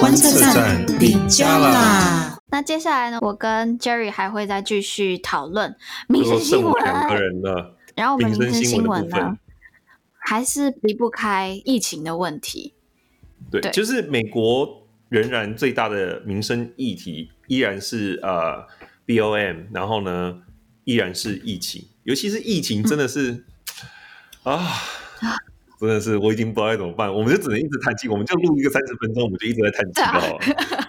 观测站底加啦。那接下来呢，我跟 Jerry 还会再继续讨论民生新闻。两个人了，然后我们民生新闻呢，还是离不开疫情的问题。对，对就是美国仍然最大的民生议题依然是呃 BOM，然后呢依然是疫情，尤其是疫情真的是、嗯、啊。真的是，我已经不知道该怎么办，我们就只能一直叹气，我们就录一个三十分钟，我们就一直在叹气了，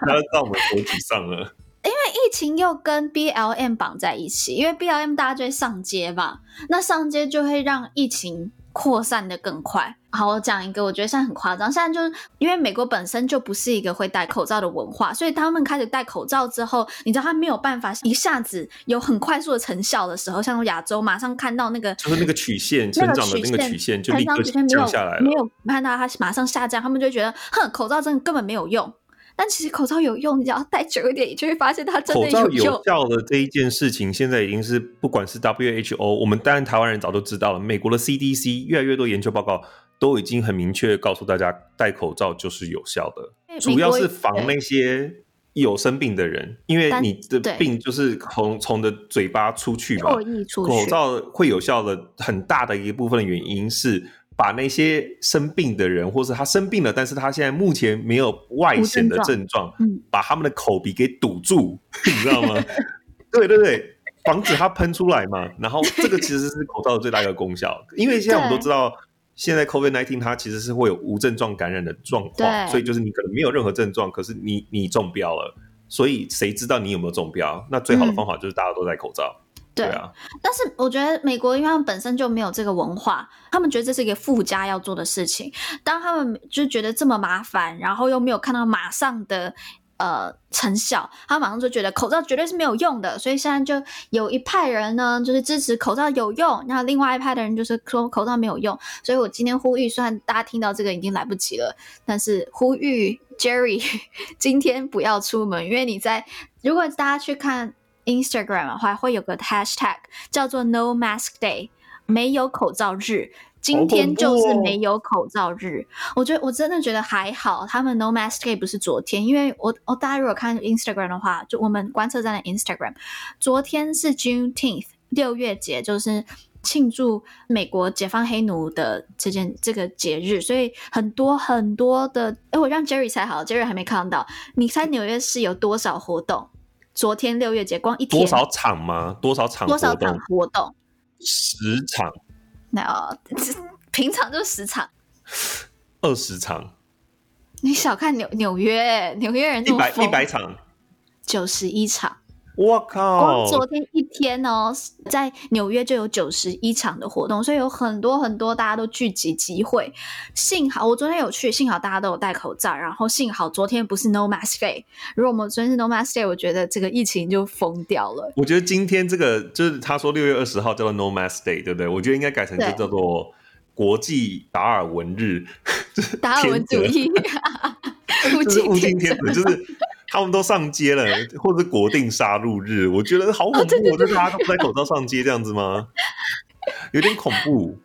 然后让我们头沮丧了。因为疫情又跟 BLM 绑在一起，因为 BLM 大家就会上街嘛，那上街就会让疫情扩散的更快。好，我讲一个，我觉得现在很夸张。现在就是因为美国本身就不是一个会戴口罩的文化，所以他们开始戴口罩之后，你知道他没有办法一下子有很快速的成效的时候，像亚洲马上看到那个就是那个曲线成长的那个曲线就立刻降下来了，没有看到它马上下降，他们就觉得哼，口罩真的根本没有用。但其实口罩有用，你只要戴久一点，你就会发现它真的有用。口罩有效的这一件事情，现在已经是不管是 WHO，我们当然台湾人早都知道了。美国的 CDC 越来越多研究报告都已经很明确告诉大家，戴口罩就是有效的，主要是防那些有生病的人，因为你的病就是从从的嘴巴出去嘛。口罩会有效的很大的一部分的原因是。把那些生病的人，或是他生病了，但是他现在目前没有外显的症状，嗯，把他们的口鼻给堵住，你知道吗？对对对，防止它喷出来嘛。然后这个其实是口罩的最大一个功效，因为现在我们都知道，现在 COVID nineteen 它其实是会有无症状感染的状况，所以就是你可能没有任何症状，可是你你中标了，所以谁知道你有没有中标？那最好的方法就是大家都戴口罩。嗯对啊，但是我觉得美国因为他们本身就没有这个文化，他们觉得这是一个附加要做的事情。当他们就觉得这么麻烦，然后又没有看到马上的呃成效，他马上就觉得口罩绝对是没有用的。所以现在就有一派人呢，就是支持口罩有用，然后另外一派的人就是说口罩没有用。所以我今天呼吁，虽然大家听到这个已经来不及了，但是呼吁 Jerry 今天不要出门，因为你在如果大家去看。Instagram 的话会有个 hashtag 叫做 No Mask Day，没有口罩日。今天就是没有口罩日。我觉得我真的觉得还好，他们 No Mask Day 不是昨天，因为我我大家如果看 Instagram 的话，就我们观测站的 Instagram，昨天是 Juneteenth 六月节，就是庆祝美国解放黑奴的这件这个节日，所以很多很多的，哎，我让 Jerry 猜好，Jerry 还没看到，你猜纽约市有多少活动？昨天六月节光一天多少场吗？多少场？多少场活动？十场。那、no, 平常就十场。二十场。你小看纽纽约，纽约人一百。一百场。九十一场。我靠！光昨天一天哦，在纽约就有九十一场的活动，所以有很多很多大家都聚集集会。幸好我昨天有去，幸好大家都有戴口罩，然后幸好昨天不是 No Mask Day。如果我们昨天是 No Mask Day，我觉得这个疫情就疯掉了。我觉得今天这个就是他说六月二十号叫做 No Mask Day，对不对？我觉得应该改成就叫做国际达尔文日，达尔文主义，就是物竞天择，就是。他们都上街了，或者是国定杀戮日，我觉得好恐怖！我觉得大家都不戴口罩上街这样子吗？有点恐怖。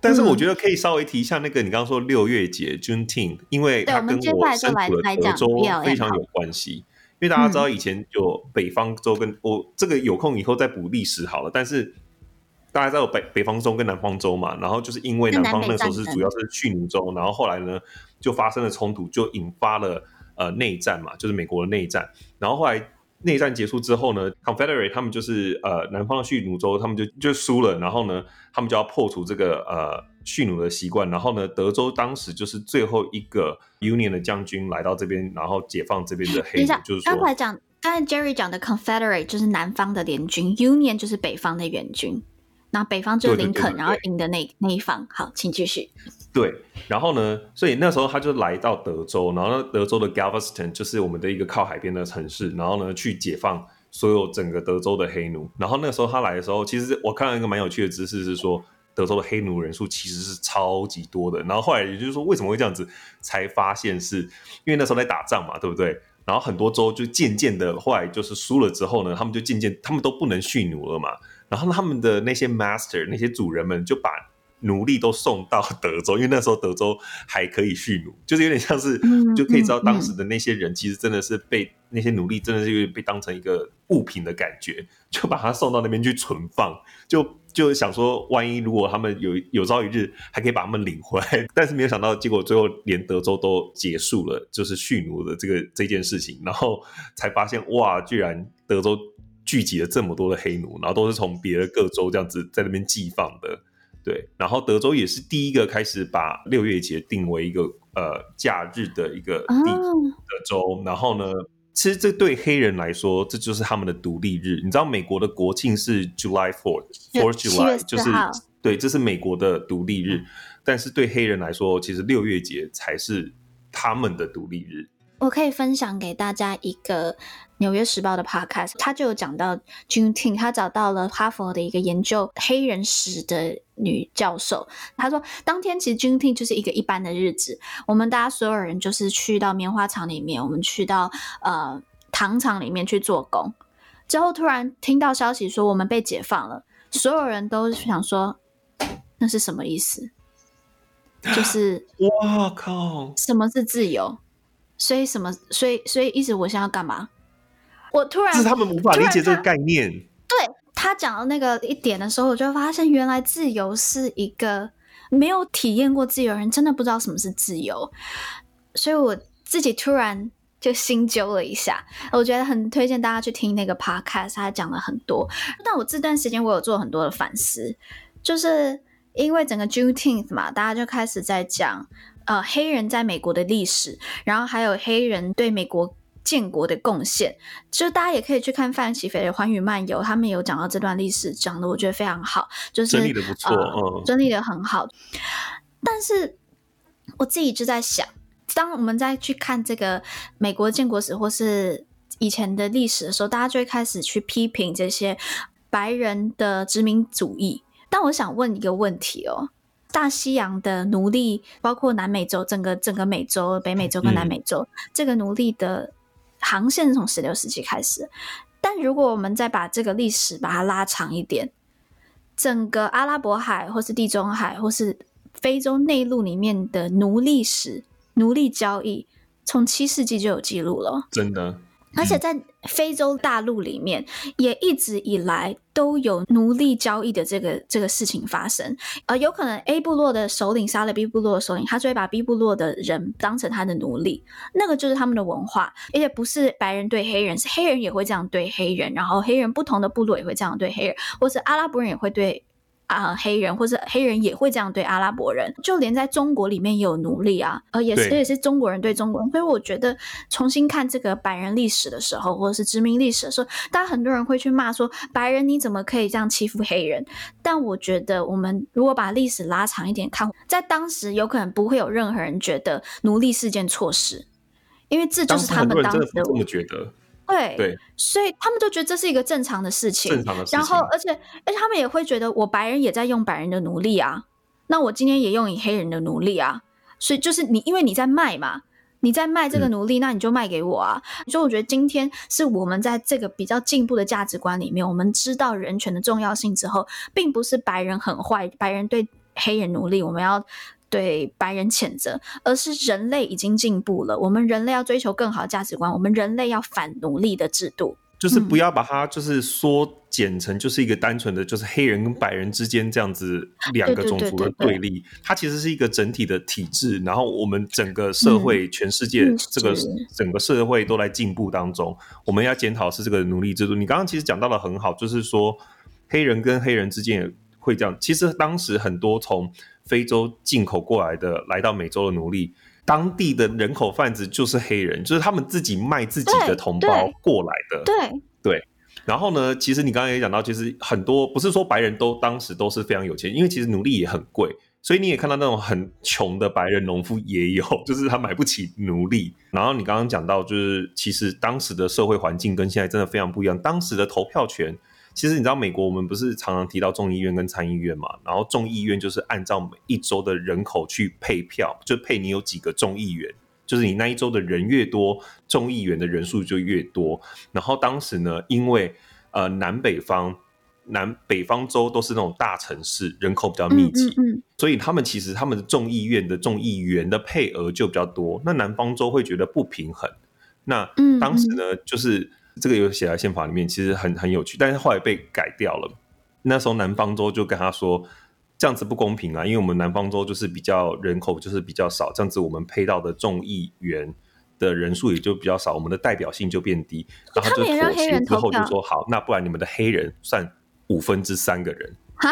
但是我觉得可以稍微提一下那个你刚刚说六月节 Juneteenth，因为它跟我身处的德州非常有关系。因为大家知道以前有北方州跟我这个有空以后再补历史好了。但是大家知道北北方州跟南方州嘛，然后就是因为南方那时候是主要是蓄奴州，然后后来呢就发生了冲突，就引发了。呃，内战嘛，就是美国的内战。然后后来内战结束之后呢，Confederate 他们就是呃南方的蓄奴州，他们就就输了。然后呢，他们就要破除这个呃蓄奴的习惯。然后呢，德州当时就是最后一个 Union 的将军来到这边，然后解放这边的黑奴。就是说，刚才讲，刚才 Jerry 讲的 Confederate 就是南方的联军，Union 就是北方的援军。那北方就是林肯，然后赢的那那一方。好，请继续。对，然后呢，所以那时候他就来到德州，然后呢，德州的 Galveston 就是我们的一个靠海边的城市，然后呢，去解放所有整个德州的黑奴。然后那时候他来的时候，其实我看到一个蛮有趣的知识是说，德州的黑奴人数其实是超级多的。然后后来也就是说，为什么会这样子，才发现是因为那时候在打仗嘛，对不对？然后很多州就渐渐的，后来就是输了之后呢，他们就渐渐他们都不能蓄奴了嘛。然后他们的那些 master 那些主人们就把奴隶都送到德州，因为那时候德州还可以蓄奴，就是有点像是，就可以知道当时的那些人其实真的是被那些奴隶真的是有点被当成一个物品的感觉，就把他送到那边去存放，就就想说，万一如果他们有有朝一日还可以把他们领回来，但是没有想到，结果最后连德州都结束了，就是蓄奴的这个这件事情，然后才发现哇，居然德州聚集了这么多的黑奴，然后都是从别的各州这样子在那边寄放的。对，然后德州也是第一个开始把六月节定为一个呃假日的一个地的州。Oh. 然后呢，其实这对黑人来说，这就是他们的独立日。你知道美国的国庆是 July Fourth，Fourth July，就是对，这是美国的独立日。但是对黑人来说，其实六月节才是他们的独立日。我可以分享给大家一个。《纽约时报》的 Podcast，他就有讲到 Juneteenth，他找到了哈佛的一个研究黑人史的女教授。他说，当天其实 Juneteenth 就是一个一般的日子，我们大家所有人就是去到棉花厂里面，我们去到呃糖厂里面去做工。之后突然听到消息说我们被解放了，所有人都想说那是什么意思？就 是哇靠，什么是自由？所以什么？所以所以一直我现在要干嘛？我突然，是他们无法理解这个概念。对，他讲到那个一点的时候，我就发现原来自由是一个没有体验过自由的人真的不知道什么是自由，所以我自己突然就心揪了一下。我觉得很推荐大家去听那个 podcast，他讲了很多。但我这段时间我有做很多的反思，就是因为整个 Juneteenth 嘛，大家就开始在讲呃黑人在美国的历史，然后还有黑人对美国。建国的贡献，就大家也可以去看范琪斐的《寰宇漫游》，他们有讲到这段历史，讲的我觉得非常好，就是整理的不错，呃，整理的很好。但是我自己就在想，当我们再去看这个美国建国史或是以前的历史的时候，大家就会开始去批评这些白人的殖民主义。但我想问一个问题哦，大西洋的奴隶，包括南美洲，整个整个美洲、北美洲跟南美洲，嗯、这个奴隶的。航线从十六世纪开始，但如果我们再把这个历史把它拉长一点，整个阿拉伯海或是地中海或是非洲内陆里面的奴隶史、奴隶交易，从七世纪就有记录了，真的。而且在非洲大陆里面，也一直以来都有奴隶交易的这个这个事情发生。呃，有可能 A 部落的首领杀了 B 部落的首领，他就会把 B 部落的人当成他的奴隶，那个就是他们的文化。而且不是白人对黑人，是黑人也会这样对黑人，然后黑人不同的部落也会这样对黑人，或是阿拉伯人也会对。啊，黑人或者黑人也会这样对阿拉伯人，就连在中国里面也有奴隶啊，呃，也是也是中国人对中国人，所以我觉得重新看这个白人历史的时候，或者是殖民历史的时候，大家很多人会去骂说白人你怎么可以这样欺负黑人？但我觉得我们如果把历史拉长一点看，在当时有可能不会有任何人觉得奴隶是件错事，因为这就是他们当时的。对，对，所以他们就觉得这是一个正常的事情，正常的事情。然后，而且，而且他们也会觉得，我白人也在用白人的奴隶啊，那我今天也用你黑人的奴隶啊。所以就是你，因为你在卖嘛，你在卖这个奴隶，嗯，那你就卖给我啊。所以我觉得今天是我们在这个比较进步的价值观里面，我们知道人权的重要性之后，并不是白人很坏，白人对黑人奴隶，我们要。对白人谴责，而是人类已经进步了。我们人类要追求更好的价值观，我们人类要反奴隶的制度，就是不要把它就是缩减成就是一个单纯的就是黑人跟白人之间这样子两个种族的对立。它其实是一个整体的体制，然后我们整个社会、嗯、全世界这个整个社会都在进步当中。我们要检讨是这个奴隶制度。你刚刚其实讲到的很好，就是说黑人跟黑人之间也会这样。其实当时很多从非洲进口过来的，来到美洲的奴隶，当地的人口贩子就是黑人，就是他们自己卖自己的同胞过来的。对对，对。然后呢，其实你刚刚也讲到，其实很多不是说白人都当时都是非常有钱，因为其实奴隶也很贵，所以你也看到那种很穷的白人农夫也有，就是他买不起奴隶。然后你刚刚讲到，就是其实当时的社会环境跟现在真的非常不一样，当时的投票权。其实你知道，美国我们不是常常提到众议院跟参议院嘛？然后众议院就是按照每一州的人口去配票，就配你有几个众议员，就是你那一周的人越多，众议员的人数就越多。然后当时呢，因为呃南北方南北方州都是那种大城市，人口比较密集，嗯嗯嗯、所以他们其实他们的众议院的众议员的配额就比较多。那南方州会觉得不平衡。那当时呢，就是这个有写在宪法里面，其实很很有趣，但是后来被改掉了。那时候南方州就跟他说，这样子不公平啊，因为我们南方州就是比较人口就是比较少，这样子我们配到的众议员的人数也就比较少，我们的代表性就变低。然后就妥协之后就说好，那不然你们的黑人算五分之三个人啊？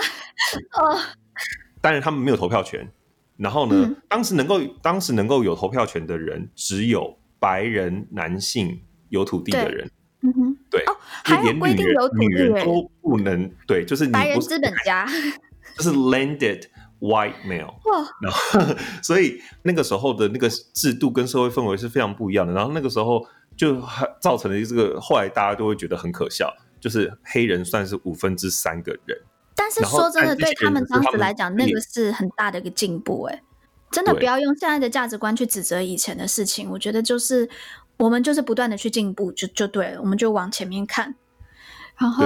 哦，当然他们没有投票权。然后呢，嗯、当时能够当时能够有投票权的人只有白人男性有土地的人。嗯哼，对哦，还有规定有女人都不能对，就是你是白人资本家，就是 landed。White male，哇，然后所以那个时候的那个制度跟社会氛围是非常不一样的。然后那个时候就造成了这个，后来大家都会觉得很可笑，就是黑人算是五分之三个人。但是说真的，对他们当时来讲，那个是很大的一个进步。哎，真的不要用现在的价值观去指责以前的事情。我觉得就是我们就是不断的去进步，就就对了，我们就往前面看。然后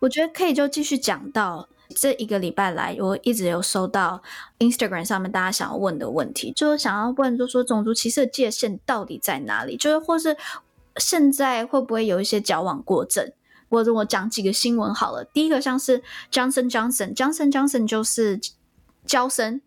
我觉得可以就继续讲到。这一个礼拜来，我一直有收到 Instagram 上面大家想要问的问题，就是想要问，就是说种族歧视的界限到底在哪里？就是或是现在会不会有一些矫枉过正？或者我讲几个新闻好了。第一个像是 Johnson Johnson，Johnson Johnson 就是娇生，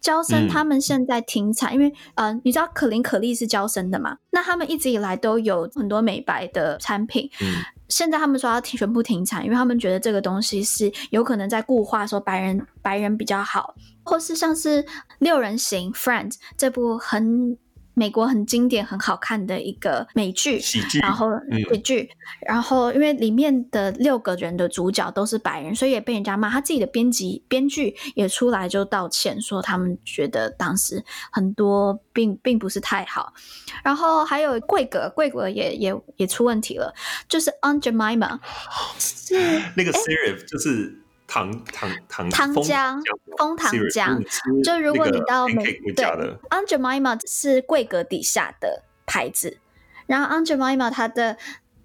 娇生他们现在停产，嗯、因为呃，你知道可伶可俐是娇生的嘛？那他们一直以来都有很多美白的产品。嗯现在他们说要停全部停产，因为他们觉得这个东西是有可能在固化说白人白人比较好，或是像是六人行 Friends 这部很。美国很经典、很好看的一个美剧，喜剧，然后喜剧，嗯、然后因为里面的六个人的主角都是白人，所以也被人家骂。他自己的编辑、编剧也出来就道歉，说他们觉得当时很多并并不是太好。然后还有贵格，贵格也也也出问题了，就是 Aunt Jemima 是 那个 Serif，就是。糖糖糖糖浆，枫糖浆，就如果你到美对，Aunt Jemima 是贵格底下的牌子，然后 Aunt Jemima 它的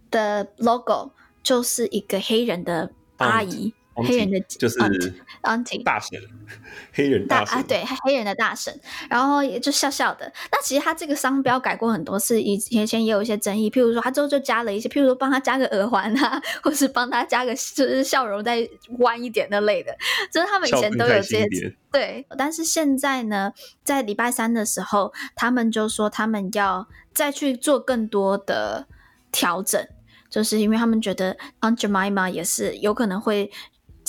的 logo 就是一个黑人的阿姨。黑人的就是 auntie 大神，黑人大婶啊，对，黑人的大神，然后也就笑笑的。那其实他这个商标改过很多次，以前也有一些争议。譬如说，他之后就加了一些，譬如说帮他加个耳环啊，或是帮他加个就是笑容再弯一点那类的，就是他们以前都有这些。对，但是现在呢，在礼拜三的时候，他们就说他们要再去做更多的调整，就是因为他们觉得 Aunt Jemima 也是有可能会。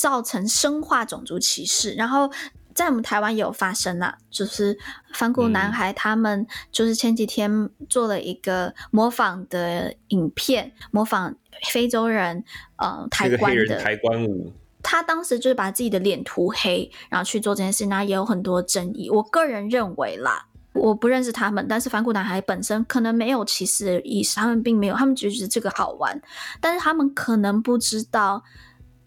造成生化种族歧视，然后在我们台湾也有发生啦，就是反骨男孩他们就是前几天做了一个模仿的影片，模仿非洲人呃抬棺的抬棺舞，他当时就是把自己的脸涂黑，然后去做这件事，那也有很多争议。我个人认为啦，我不认识他们，但是反骨男孩本身可能没有歧视的意思，他们并没有，他们只是觉得这个好玩，但是他们可能不知道。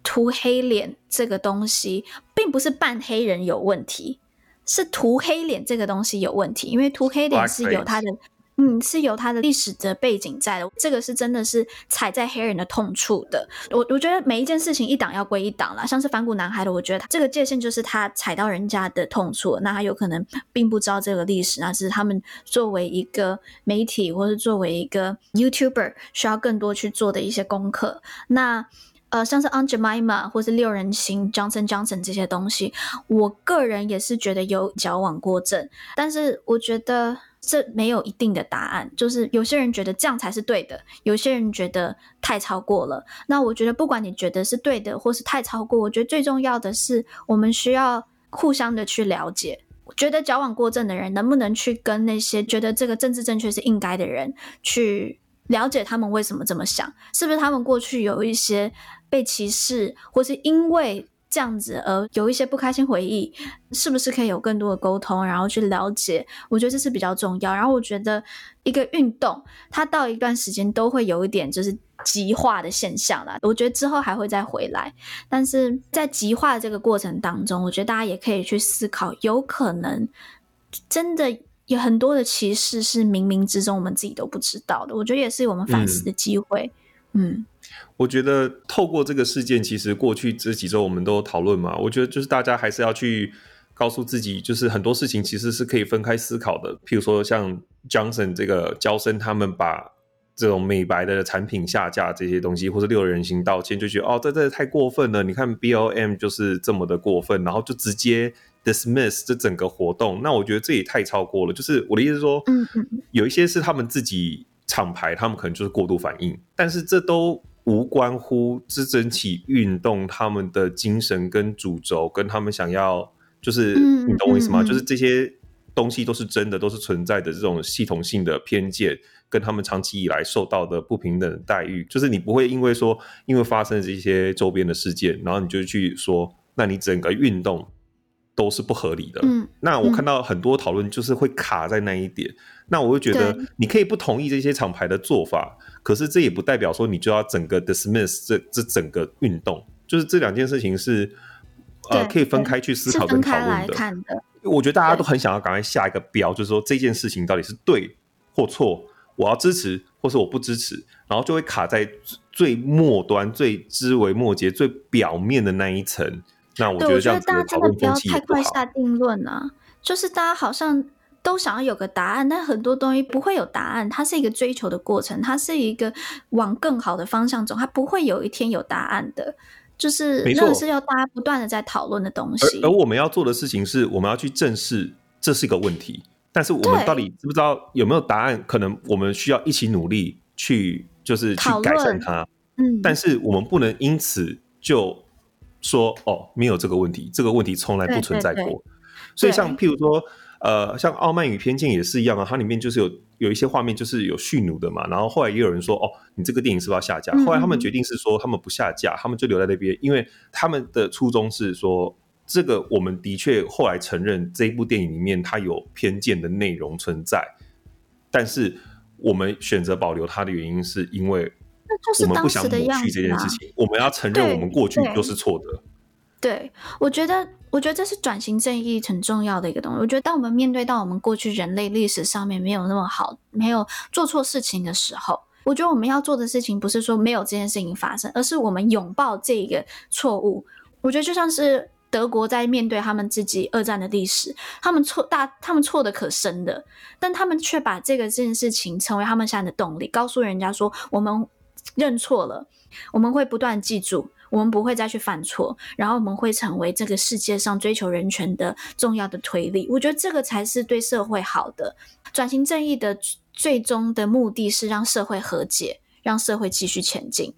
涂黑脸这个东西，并不是扮黑人有问题，是涂黑脸这个东西有问题。因为涂黑脸是有它的，嗯，是有它的历史的背景在的。这个是真的是踩在黑人的痛处的。我我觉得每一件事情一档要归一档啦，像是反骨男孩的，我觉得这个界限就是他踩到人家的痛处，那他有可能并不知道这个历史，那是他们作为一个媒体或是作为一个 YouTuber 需要更多去做的一些功课。那。呃，像是 Aunt Jemima 或是六人行 Johnson Johnson 这些东西，我个人也是觉得有矫枉过正，但是我觉得这没有一定的答案。就是有些人觉得这样才是对的，有些人觉得太超过了。那我觉得不管你觉得是对的或是太超过，我觉得最重要的是我们需要互相的去了解。觉得矫枉过正的人能不能去跟那些觉得这个政治正确是应该的人去了解他们为什么这么想？是不是他们过去有一些被歧视，或是因为这样子而有一些不开心回忆？是不是可以有更多的沟通，然后去了解？我觉得这是比较重要。然后我觉得一个运动，它到一段时间都会有一点就是极化的现象啦。我觉得之后还会再回来，但是在极化的这个过程当中，我觉得大家也可以去思考，有可能真的。有很多的歧视是冥冥之中我们自己都不知道的，我觉得也是我们反思的机会。嗯，我觉得透过这个事件，其实过去这几周我们都讨论嘛，我觉得就是大家还是要去告诉自己，就是很多事情其实是可以分开思考的。譬如说像 Johnson 这个娇生他们把这种美白的产品下架这些东西，或者六人行道歉，就觉得哦，这这太过分了。你看 BLM 就是这么的过分，然后就直接 dismiss 这整个活动。那我觉得这也太超过了。就是我的意思是说，嗯嗯，有一些是他们自己厂牌，他们可能就是过度反应，但是这都无关乎这整起运动他们的精神跟主轴，跟他们想要，就是你懂我意思吗？就是这些东西都是真的，都是存在的这种系统性的偏见。跟他们长期以来受到的不平等待遇，就是你不会因为说，因为发生这些周边的事件，然后你就去说，那你整个运动都是不合理的。嗯，那我看到很多讨论就是会卡在那一点，嗯、那我会觉得你可以不同意这些厂牌的做法，可是这也不代表说你就要整个 dismiss 这这整个运动，就是这两件事情是呃可以分开去思考跟讨论的。的我觉得大家都很想要赶快下一个标，就是说这件事情到底是对或错。我要支持，或是我不支持，然后就会卡在最末端、最枝微末节、最表面的那一层。那我觉得这样子的讨论风气不好。太快下定论啊！就是大家好像都想要有个答案，但很多东西不会有答案。它是一个追求的过程，它是一个往更好的方向走，它不会有一天有答案的。就是那个是要大家不断的在讨论的东西。而，而我们要做的事情是，我们要去正视这是一个问题。但是我们到底知不知道有没有答案？可能我们需要一起努力去，就是去改善它。嗯，但是我们不能因此就说哦，没有这个问题，这个问题从来不存在过。对对对，所以像譬如说，呃，像《傲慢与偏见》也是一样啊，它里面就是有有一些画面就是有蓄奴的嘛。然后后来也有人说，哦，你这个电影是不是要下架？后来他们决定是说，他们不下架，他们就留在那边，因为他们的初衷是说。这个我们的确后来承认，这一部电影里面它有偏见的内容存在，但是我们选择保留它的原因，是因为我们不想抹去这件事情。我们要承认我们过去就是错的。对，我觉得，我觉得这是转型正义很重要的一个东西。我觉得，当我们面对到我们过去人类历史上面没有那么好，没有做错事情的时候，我觉得我们要做的事情不是说没有这件事情发生，而是我们拥抱这一个错误。我觉得就像是。德国在面对他们自己二战的历史，他们错大，他们错的可深的，但他们却把这个这件事情成为他们现在的动力，告诉人家说：我们认错了，我们会不断记住，我们不会再去犯错，然后我们会成为这个世界上追求人权的重要的推力。我觉得这个才是对社会好的。转型正义的最终的目的是让社会和解，让社会继续前进。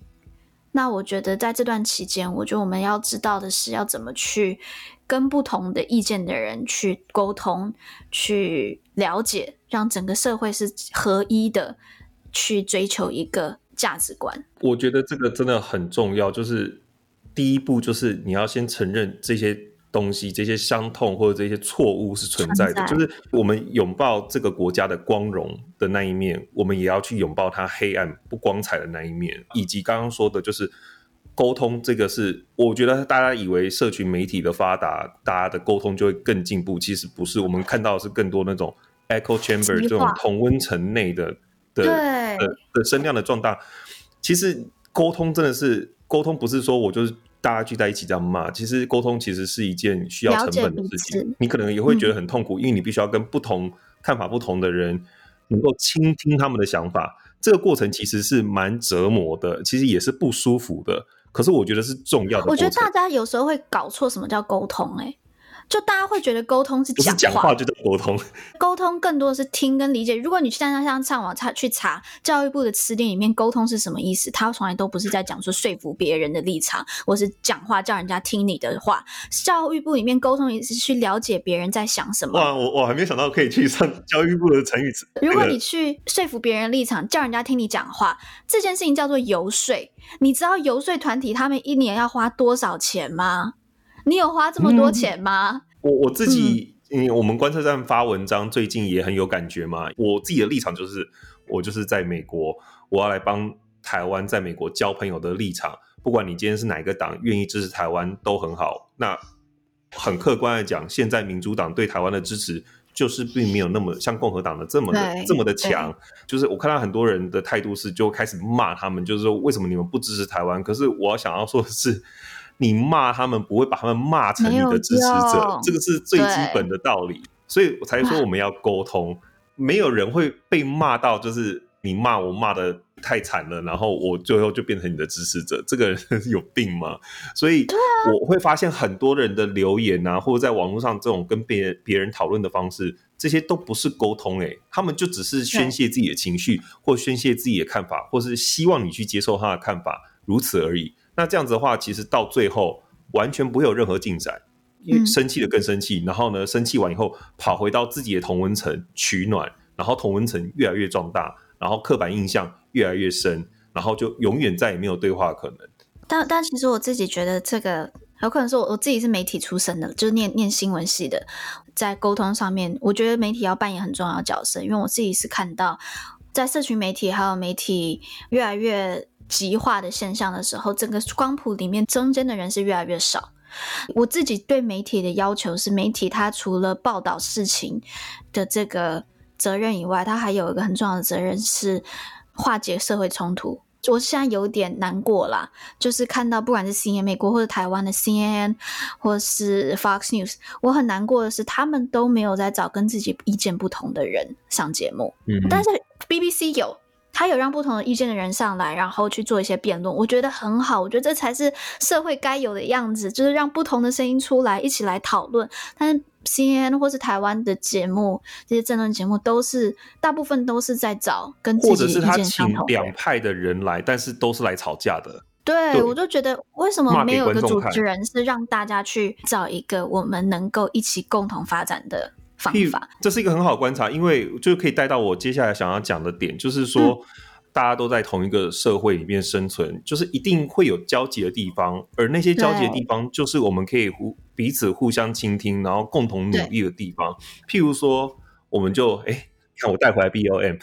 那我觉得在这段期间，我觉得我们要知道的是要怎么去跟不同的意见的人去沟通、去了解，让整个社会是合一的，去追求一个价值观。我觉得这个真的很重要，就是第一步就是你要先承认这些。东西，这些伤痛或者这些错误是存在的，在就是我们拥抱这个国家的光荣的那一面，我们也要去拥抱它黑暗不光彩的那一面，以及刚刚说的，就是沟通这个是，我觉得大家以为社群媒体的发达，大家的沟通就会更进步，其实不是，我们看到的是更多那种 echo chamber 这种同温层内的的的的声量的壮大。其实沟通真的是沟通，不是说我就是。大家聚在一起这样骂，其实沟通其实是一件需要成本的事情。你可能也会觉得很痛苦，嗯、因为你必须要跟不同看法不同的人能够倾听他们的想法。这个过程其实是蛮折磨的，其实也是不舒服的。可是我觉得是重要的。我觉得大家有时候会搞错什么叫沟通、欸，哎。就大家会觉得沟通是讲话，讲话就叫沟通。沟通更多的是听跟理解。如果你现在像上网查去查教育部的词典里面，沟通是什么意思？他从来都不是在讲说说服别人的立场，或是讲话叫人家听你的话。教育部里面沟通也是去了解别人在想什么。哇，我我还没想到可以去上教育部的成语词。如果你去说服别人立场，叫人家听你讲话，这件事情叫做游说。你知道游说团体他们一年要花多少钱吗？你有花这么多钱吗？嗯、我我自己，嗯，我们观测站发文章最近也很有感觉嘛。我自己的立场就是，我就是在美国，我要来帮台湾在美国交朋友的立场。不管你今天是哪一个党，愿意支持台湾都很好。那很客观的讲，现在民主党对台湾的支持就是并没有那么像共和党的这么的这么的强。就是我看到很多人的态度是，就开始骂他们，就是说为什么你们不支持台湾？可是我要想要说的是，你骂他们不会把他们骂成你的支持者，这个是最基本的道理。所以我才说我们要沟通，没有人会被骂到就是你骂我骂的太惨了，然后我最后就变成你的支持者，这个人有病吗？所以我会发现很多人的留言啊，或者在网络上这种跟别人别人讨论的方式，这些都不是沟通，诶，他们就只是宣泄自己的情绪，或宣泄自己的看法，或是希望你去接受他的看法，如此而已。那这样子的话，其实到最后完全不会有任何进展。生气的更生气，然后呢，生气完以后跑回到自己的同温层取暖，然后同温层越来越壮大，然后刻板印象越来越深，然后就永远再也没有对话可能。但但其实我自己觉得这个有可能是我我自己是媒体出身的，就是念念新闻系的，在沟通上面，我觉得媒体要扮演很重要的角色，因为我自己是看到在社群媒体还有媒体越来越极化的现象的时候，整个光谱里面中间的人是越来越少。我自己对媒体的要求是，媒体它除了报道事情的这个责任以外，它还有一个很重要的责任是化解社会冲突。我现在有点难过啦，就是看到不管是 CNN 美国或者台湾的 CNN 或是 Fox News，我很难过的是，他们都没有在找跟自己意见不同的人上节目，嗯，但是 BBC 有。他有让不同的意见的人上来，然后去做一些辩论，我觉得很好。我觉得这才是社会该有的样子，就是让不同的声音出来，一起来讨论。但是 CNN 或是台湾的节目，这些政论节目都是大部分都是在找跟自己意见相同，或者是他请两派的人来，但是都是来吵架的。对，对我就觉得为什么没有一个主持人是让大家去找一个我们能够一起共同发展的？方法，这是一个很好观察，因为就可以带到我接下来想要讲的点，就是说，嗯、大家都在同一个社会里面生存，就是一定会有交集的地方，而那些交集的地方，就是我们可以互彼此互相倾听，然后共同努力的地方。譬如说，我们就哎。诶看我带回来 BOM，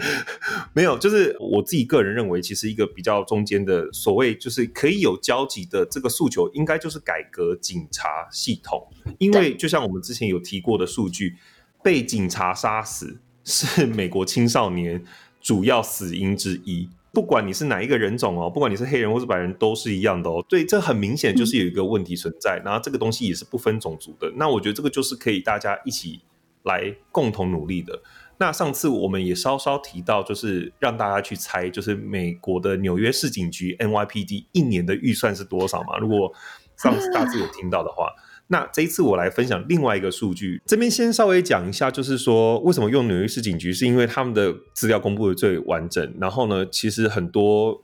没有，就是我自己个人认为，其实一个比较中间的所谓就是可以有交集的这个诉求，应该就是改革警察系统。因为就像我们之前有提过的数据，被警察杀死是美国青少年主要死因之一。不管你是哪一个人种哦，不管你是黑人或是白人，都是一样的哦。对，这很明显就是有一个问题存在，然后这个东西也是不分种族的。那我觉得这个就是可以大家一起来共同努力的。那上次我们也稍稍提到，就是让大家去猜，就是美国的纽约市警局 NYPD 一年的预算是多少嘛？如果上次大致有听到的话，那这一次我来分享另外一个数据。这边先稍微讲一下，就是说为什么用纽约市警局，是因为他们的资料公布的最完整。然后呢，其实很多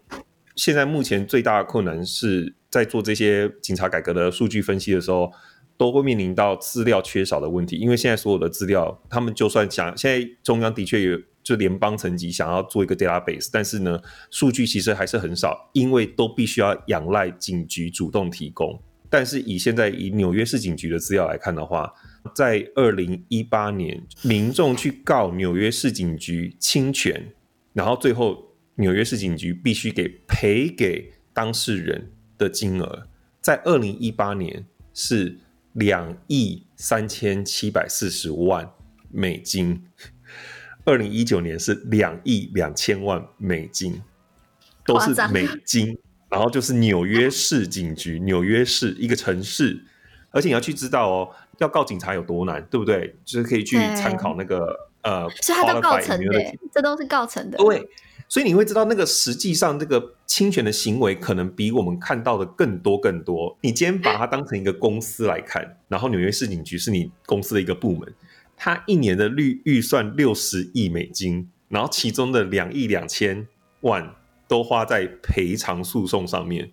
现在目前最大的困难是在做这些警察改革的数据分析的时候。都会面临到资料缺少的问题，因为现在所有的资料，他们就算想，现在中央的确有，就联邦层级想要做一个 database，但是呢，数据其实还是很少，因为都必须要仰赖警局主动提供。但是以现在以纽约市警局的资料来看的话，在二零一八年，民众去告纽约市警局侵权，然后最后纽约市警局必须给赔给当事人的金额，在二零一八年是。两亿三千七百四十万美金，二零一九年是两亿两千万美金，都是美金。然后就是纽约市警局，纽约市一个城市，而且你要去知道哦，要告警察有多难，对不对？就是可以去参考那个呃，是他都告成的，这都是告成的，对。所以你会知道，那个实际上这个侵权的行为可能比我们看到的更多更多。你今天把它当成一个公司来看，然后纽约市警局是你公司的一个部门，它一年的预预算六十亿美金，然后其中的两亿两千万都花在赔偿诉讼上面，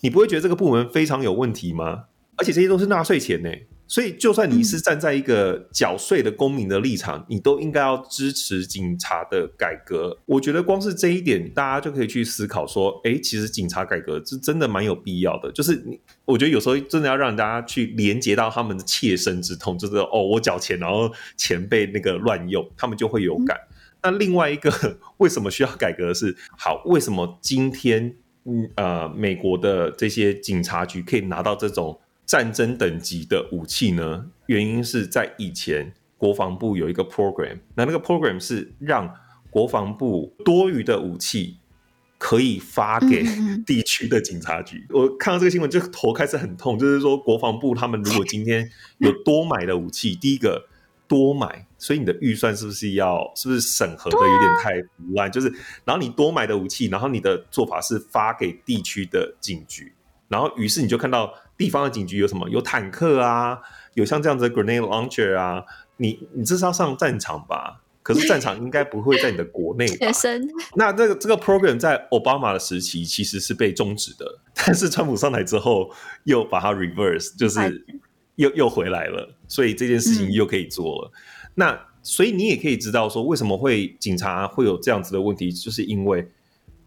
你不会觉得这个部门非常有问题吗？而且这些都是纳税钱呢。所以，就算你是站在一个缴税的公民的立场，嗯、你都应该要支持警察的改革。我觉得光是这一点，大家就可以去思考说：哎，其实警察改革是真的蛮有必要的。就是你，我觉得有时候真的要让大家去连接到他们的切身之痛，就是哦，我缴钱，然后钱被那个乱用，他们就会有感。嗯、那另外一个，为什么需要改革的是？好，为什么今天嗯呃，美国的这些警察局可以拿到这种？战争等级的武器呢？原因是在以前国防部有一个 program，那那个 program 是让国防部多余的武器可以发给地区的警察局。嗯、我看到这个新闻就头开始很痛，就是说国防部他们如果今天有多买的武器，第一个多买，所以你的预算是不是要是不是审核的有点太腐烂？就是然后你多买的武器，然后你的做法是发给地区的警局，然后于是你就看到地方的警局有什么？有坦克啊，有像这样子的 grenade launcher 啊。你你这是要上战场吧？可是战场应该不会在你的国内吧。学生。那这个这个 program 在奥巴马的时期其实是被终止的，但是川普上台之后又把它 reverse，就是又又回来了，所以这件事情又可以做了。嗯、那所以你也可以知道说，为什么会警察会有这样子的问题，就是因为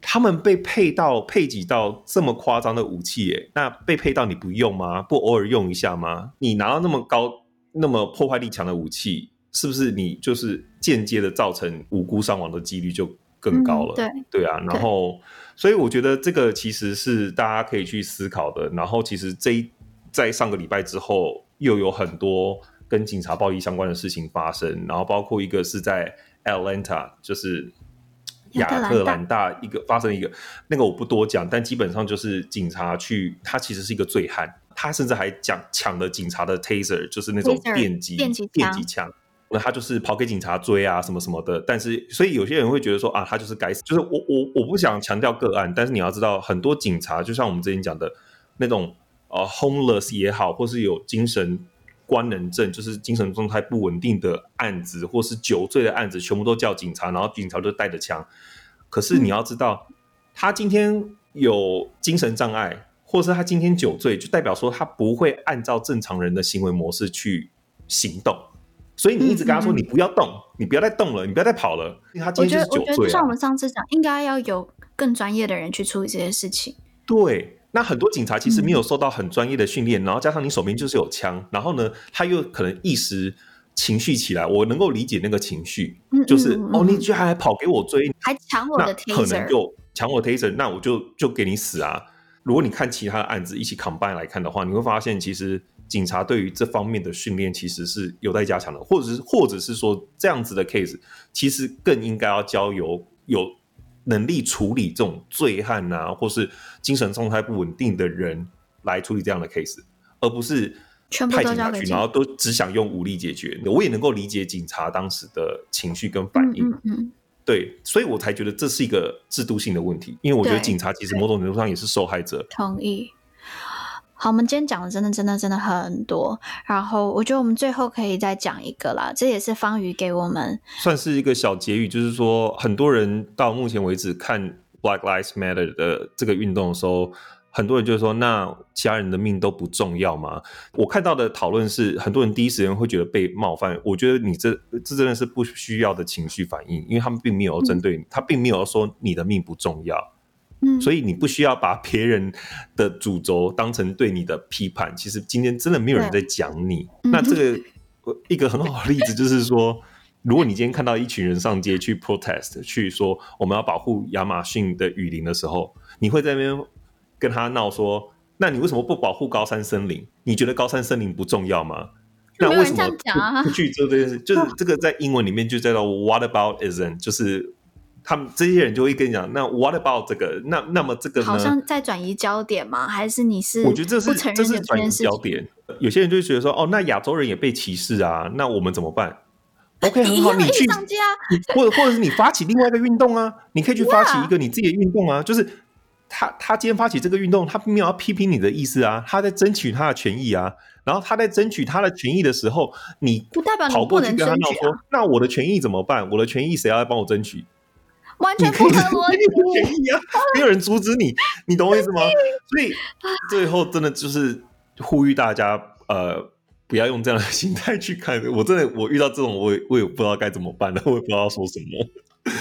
他们被配到配给到这么夸张的武器，哎，那被配到你不用吗？不偶尔用一下吗？你拿到那么高？那么破坏力强的武器，是不是你就是间接的造成无辜伤亡的几率就更高了？嗯、对对啊，然后所以我觉得这个其实是大家可以去思考的。然后其实这一在上个礼拜之后，又有很多跟警察暴力相关的事情发生，然后包括一个是在 Atlanta，就是亚特兰大一个发生一个那个我不多讲，但基本上就是警察去，他其实是一个醉汉。他甚至还讲抢了警察的 taser，就是那种电击电击枪，那他就是跑给警察追啊什么什么的。但是，所以有些人会觉得说啊，他就是该死。就是我我我不想强调个案，但是你要知道，很多警察就像我们之前讲的那种呃 homeless 也好，或是有精神官能症，就是精神状态不稳定的案子，或是酒醉的案子，全部都叫警察，然后警察就带着枪。可是你要知道，嗯、他今天有精神障碍。或是他今天酒醉，就代表说他不会按照正常人的行为模式去行动，所以你一直跟他说：“你不要动，嗯、你不要再动了，你不要再跑了。”因为他今天就是酒醉、啊、我觉得，我觉得就像我们上次讲，应该要有更专业的人去处理这些事情。对，那很多警察其实没有受到很专业的训练，嗯、然后加上你手边就是有枪，然后呢，他又可能一时情绪起来，我能够理解那个情绪，嗯、就是哦，你居然还跑给我追，还抢我的 taser，可能就抢我 taser，那我就就给你死啊！如果你看其他的案子一起 combine 来看的话，你会发现其实警察对于这方面的训练其实是有待加强的，或者是或者是说这样子的 case 其实更应该要交由有能力处理这种醉汉啊，或是精神状态不稳定的人来处理这样的 case，而不是派警察去，然后都只想用武力解决。我也能够理解警察当时的情绪跟反应。嗯，嗯，嗯。对，所以我才觉得这是一个制度性的问题，因为我觉得警察其实某种程度上也是受害者。同意。好，我们今天讲的真的、真的、真的很多，然后我觉得我们最后可以再讲一个啦，这也是方宇给我们算是一个小结语，就是说很多人到目前为止看 Black Lives Matter 的这个运动的时候。很多人就说：“那其他人的命都不重要吗？”我看到的讨论是，很多人第一时间会觉得被冒犯。我觉得你这这真的是不需要的情绪反应，因为他们并没有针对你，嗯、他并没有说你的命不重要。嗯，所以你不需要把别人的主轴当成对你的批判。其实今天真的没有人在讲你。嗯、那这个一个很好的例子就是说，如果你今天看到一群人上街去 protest，去说我们要保护亚马逊的雨林的时候，你会在那边。跟他闹说，那你为什么不保护高山森林？你觉得高山森林不重要吗？那为什么不去做这件事？就是这个在英文里面就叫做 What about isn't？就是他们这些人就会跟你讲，那 What about 这个？那那么这个呢？好像在转移焦点吗？还是你是？我觉得这是这是转移焦点。有些人就会觉得说，哦，那亚洲人也被歧视啊，那我们怎么办？OK，很好，你去上街啊，或者或者是你发起另外一个运动啊，你可以去发起一个你自己的运动啊，就是。他他今天发起这个运动，他并没有要批评你的意思啊，他在争取他的权益啊。然后他在争取他的权益的时候，你不代表你不能争取啊。那我的权益怎么办？我的权益谁要来帮我争取？完全不合逻辑。没有人阻止你，你懂我意思吗？所以最后真的就是呼吁大家，呃，不要用这样的心态去看。我真的，我遇到这种，我也我也不知道该怎么办了，我也不知道说什么。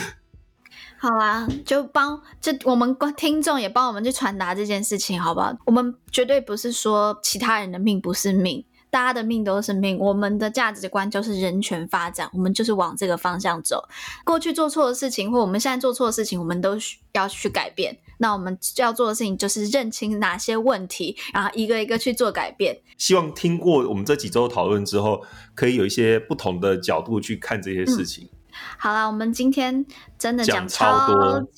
好啊，就帮这我们听众也帮我们去传达这件事情，好不好？我们绝对不是说其他人的命不是命，大家的命都是命，我们的价值观就是人权发展，我们就是往这个方向走。过去做错的事情，或我们现在做错的事情，我们都需要去改变。那我们要做的事情就是认清哪些问题，然后一个一个去做改变。希望听过我们这几周讨论之后，可以有一些不同的角度去看这些事情。嗯、好了，我们今天真的讲超多，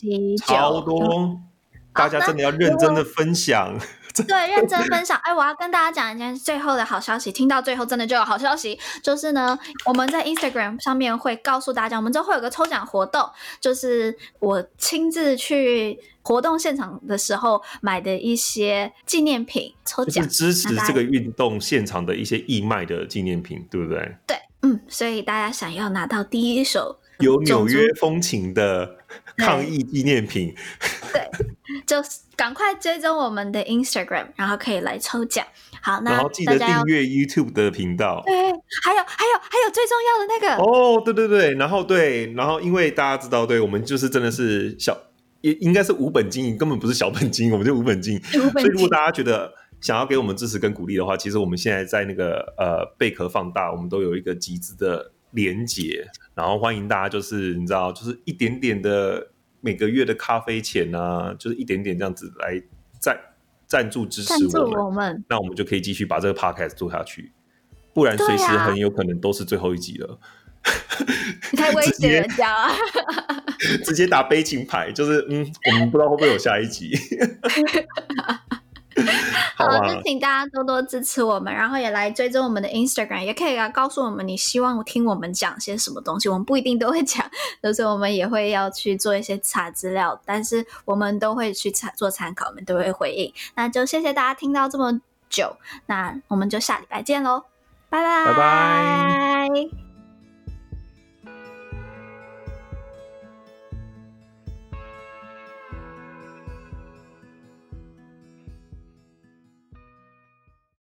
超多，嗯、大家真的要认真的分享。对，认真分享。哎，我要跟大家讲一件最后的好消息。听到最后，真的就有好消息，就是呢，我们在 Instagram 上面会告诉大家，我们之后会有个抽奖活动，就是我亲自去活动现场的时候买的一些纪念品抽奖，是支持这个运动现场的一些义卖的纪念品，对不对？对，嗯，所以大家想要拿到第一手有纽约风情的抗议纪念品，对。就赶快追踪我们的 Instagram，然后可以来抽奖。好，那然后记得订阅 YouTube 的频道。对，还有还有还有最重要的那个哦，对对对，然后对，然后因为大家知道，对我们就是真的是小，也应该是无本经营，根本不是小本经营，我们就无本经营。所以如果大家觉得想要给我们支持跟鼓励的话，其实我们现在在那个呃贝壳放大，我们都有一个集资的连结，然后欢迎大家就是你知道，就是一点点的。每个月的咖啡钱啊，就是一点点这样子来赞赞助支持我们，我们那我们就可以继续把这个 podcast 做下去。不然随时很有可能都是最后一集了。你 太威胁人家啊！直接打悲情牌，就是嗯，我们不知道会不会有下一集。好，就请大家多多支持我们，然后也来追踪我们的 Instagram，也可以来告诉我们你希望听我们讲些什么东西。我们不一定都会讲，有时候我们也会要去做一些查资料，但是我们都会去参做参考，我们都会回应。那就谢谢大家听到这么久，那我们就下礼拜见喽，拜拜，拜拜。